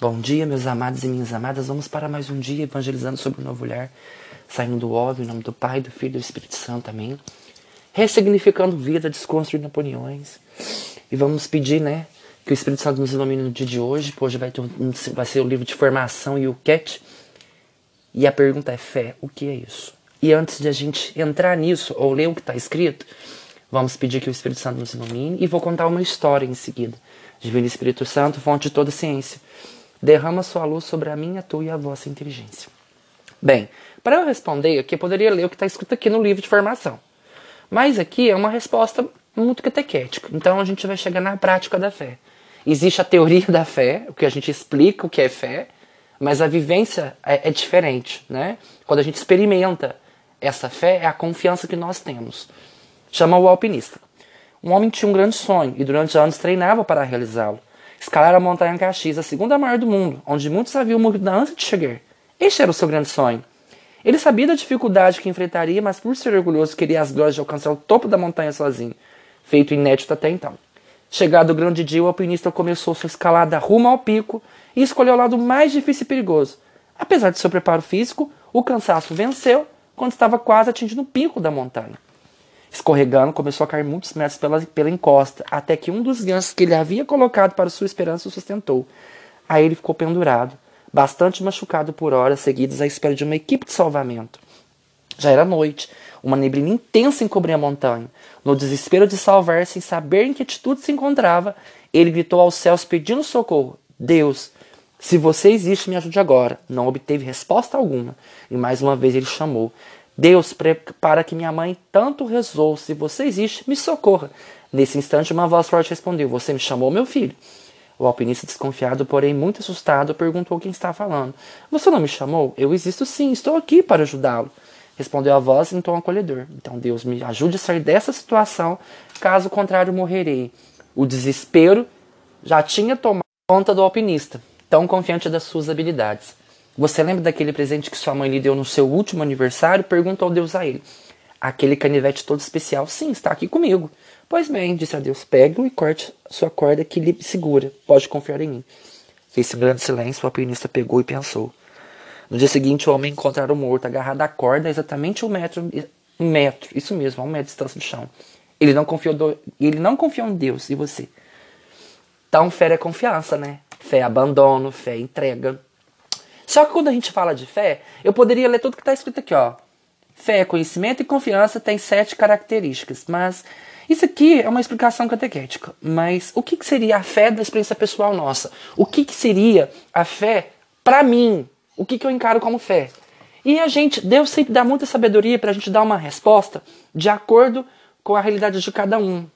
Bom dia, meus amados e minhas amadas. Vamos para mais um dia evangelizando sobre o novo olhar, saindo do óbvio, em nome do Pai, do Filho e do Espírito Santo. Amém. Ressignificando vida, desconstruindo opiniões. E vamos pedir, né, que o Espírito Santo nos ilumine no dia de hoje. Hoje vai, um, vai ser o livro de formação e o CAT. E a pergunta é fé. O que é isso? E antes de a gente entrar nisso ou ler o que está escrito, vamos pedir que o Espírito Santo nos ilumine e vou contar uma história em seguida. Divino Espírito Santo, fonte de toda ciência derrama sua luz sobre a minha, tua e a vossa inteligência. Bem, para eu responder aqui, eu poderia ler o que está escrito aqui no livro de formação. Mas aqui é uma resposta muito catequética. Então a gente vai chegar na prática da fé. Existe a teoria da fé, o que a gente explica o que é fé, mas a vivência é, é diferente, né? Quando a gente experimenta essa fé, é a confiança que nós temos. Chama o alpinista. Um homem tinha um grande sonho e durante anos treinava para realizá-lo. Escalar a montanha Caxias, a segunda maior do mundo, onde muitos haviam morrido antes de chegar. Este era o seu grande sonho. Ele sabia da dificuldade que enfrentaria, mas por ser orgulhoso queria as glórias de alcançar o topo da montanha sozinho, feito inédito até então. Chegado o grande dia, o alpinista começou sua escalada rumo ao pico e escolheu o lado mais difícil e perigoso. Apesar de seu preparo físico, o cansaço venceu quando estava quase atingindo o pico da montanha. Escorregando, começou a cair muitos metros pela, pela encosta, até que um dos ganchos que ele havia colocado para sua esperança o sustentou. Aí ele ficou pendurado, bastante machucado por horas seguidas à espera de uma equipe de salvamento. Já era noite, uma neblina intensa encobria a montanha. No desespero de salvar, sem saber em que atitude se encontrava, ele gritou aos céus pedindo socorro. Deus, se você existe, me ajude agora. Não obteve resposta alguma. E mais uma vez ele chamou. Deus, para que minha mãe tanto rezou, se você existe, me socorra. Nesse instante, uma voz forte respondeu: Você me chamou, meu filho? O alpinista, desconfiado, porém muito assustado, perguntou quem está falando. Você não me chamou? Eu existo sim, estou aqui para ajudá-lo. Respondeu a voz em tom acolhedor. Então Deus me ajude a sair dessa situação, caso contrário morrerei. O desespero já tinha tomado conta do alpinista, tão confiante das suas habilidades. Você lembra daquele presente que sua mãe lhe deu no seu último aniversário? Perguntou Deus a ele. Aquele canivete todo especial, sim, está aqui comigo. Pois bem, disse a Deus, pegue-o e corte sua corda que lhe segura. Pode confiar em mim. Fez um grande silêncio, o alpinista pegou e pensou. No dia seguinte, o homem encontraram morto, agarrado à corda, exatamente um metro, um metro, isso mesmo, a um metro de distância do chão. Ele não confiou, do, ele não confiou em Deus e você. Então, fé é confiança, né? Fé é abandono, fé é entrega. Só que quando a gente fala de fé, eu poderia ler tudo que está escrito aqui, ó. Fé, conhecimento e confiança têm sete características, mas isso aqui é uma explicação catequética. Mas o que, que seria a fé da experiência pessoal nossa? O que, que seria a fé para mim? O que, que eu encaro como fé? E a gente, Deus sempre dá muita sabedoria para a gente dar uma resposta de acordo com a realidade de cada um.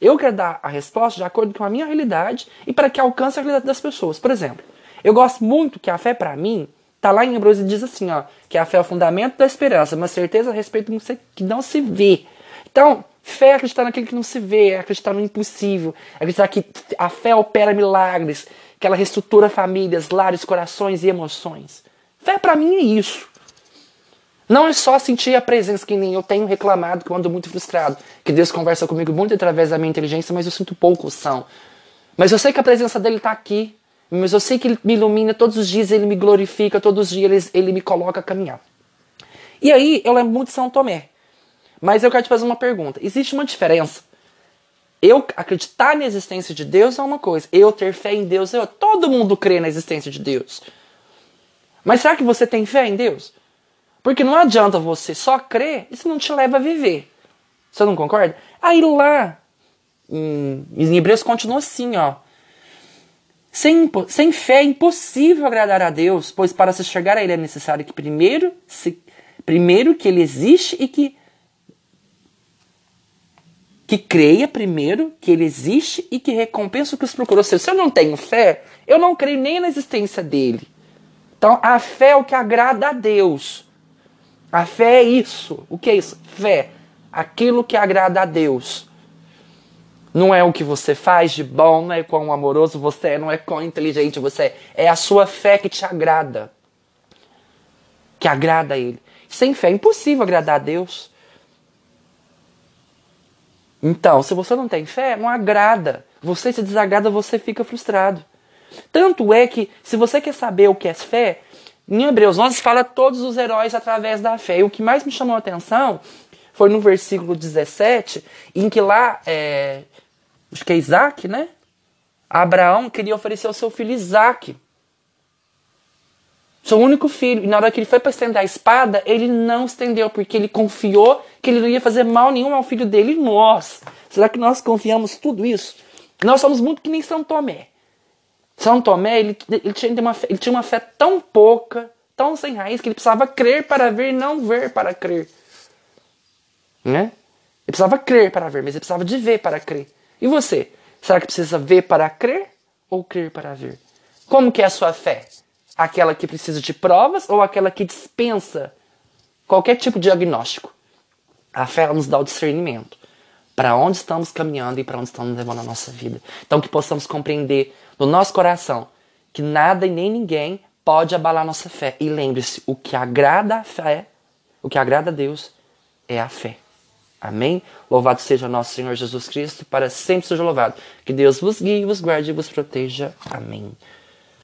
Eu quero dar a resposta de acordo com a minha realidade e para que alcance a realidade das pessoas. Por exemplo, eu gosto muito que a fé, para mim, tá lá em Hebreus e diz assim, ó, que a fé é o fundamento da esperança, uma certeza a respeito que não se vê. Então, fé é acreditar naquilo que não se vê, é acreditar no impossível, é acreditar que a fé opera milagres, que ela reestrutura famílias, lares, corações e emoções. Fé para mim é isso. Não é só sentir a presença que nem eu tenho reclamado, que eu ando muito frustrado, que Deus conversa comigo muito através da minha inteligência, mas eu sinto pouco são. Mas eu sei que a presença dele está aqui, mas eu sei que Ele me ilumina todos os dias, Ele me glorifica, todos os dias Ele, ele me coloca a caminhar. E aí, eu lembro muito de São Tomé. Mas eu quero te fazer uma pergunta. Existe uma diferença? Eu acreditar na existência de Deus é uma coisa. Eu ter fé em Deus é outra. Todo mundo crê na existência de Deus. Mas será que você tem fé em Deus? Porque não adianta você só crer, isso não te leva a viver. Você não concorda? Aí lá, em, em Hebreus continua assim, ó. Sem, sem fé é impossível agradar a Deus, pois para se chegar a Ele é necessário que primeiro, se, primeiro que Ele existe e que que creia primeiro que Ele existe e que recompensa o que os procurou. Se eu não tenho fé, eu não creio nem na existência dele. Então a fé é o que agrada a Deus. A fé é isso. O que é isso? Fé. Aquilo que agrada a Deus. Não é o que você faz de bom, não é quão amoroso você é, não é quão inteligente você é. É a sua fé que te agrada. Que agrada a Ele. Sem fé é impossível agradar a Deus. Então, se você não tem fé, não agrada. Você se desagrada, você fica frustrado. Tanto é que, se você quer saber o que é fé, em Hebreus 11 fala todos os heróis através da fé. E o que mais me chamou a atenção foi no versículo 17, em que lá, é, acho que é Isaac, né? Abraão queria oferecer o seu filho Isaac. Seu único filho. E na hora que ele foi para estender a espada, ele não estendeu, porque ele confiou que ele não ia fazer mal nenhum ao filho dele. E nós? Será que nós confiamos tudo isso? Nós somos muito que nem São Tomé. São Tomé, ele, ele, tinha uma fé, ele tinha uma fé tão pouca, tão sem raiz, que ele precisava crer para ver, não ver para crer. Né? Ele precisava crer para ver, mas ele precisava de ver para crer. E você? Será que precisa ver para crer ou crer para ver? Como que é a sua fé? Aquela que precisa de provas ou aquela que dispensa qualquer tipo de diagnóstico? A fé nos dá o discernimento para onde estamos caminhando e para onde estamos levando a nossa vida. Então que possamos compreender no nosso coração que nada e nem ninguém pode abalar nossa fé. E lembre-se, o que agrada a fé, o que agrada a Deus é a fé. Amém? Louvado seja nosso Senhor Jesus Cristo, para sempre seja louvado. Que Deus vos guie, vos guarde e vos proteja. Amém.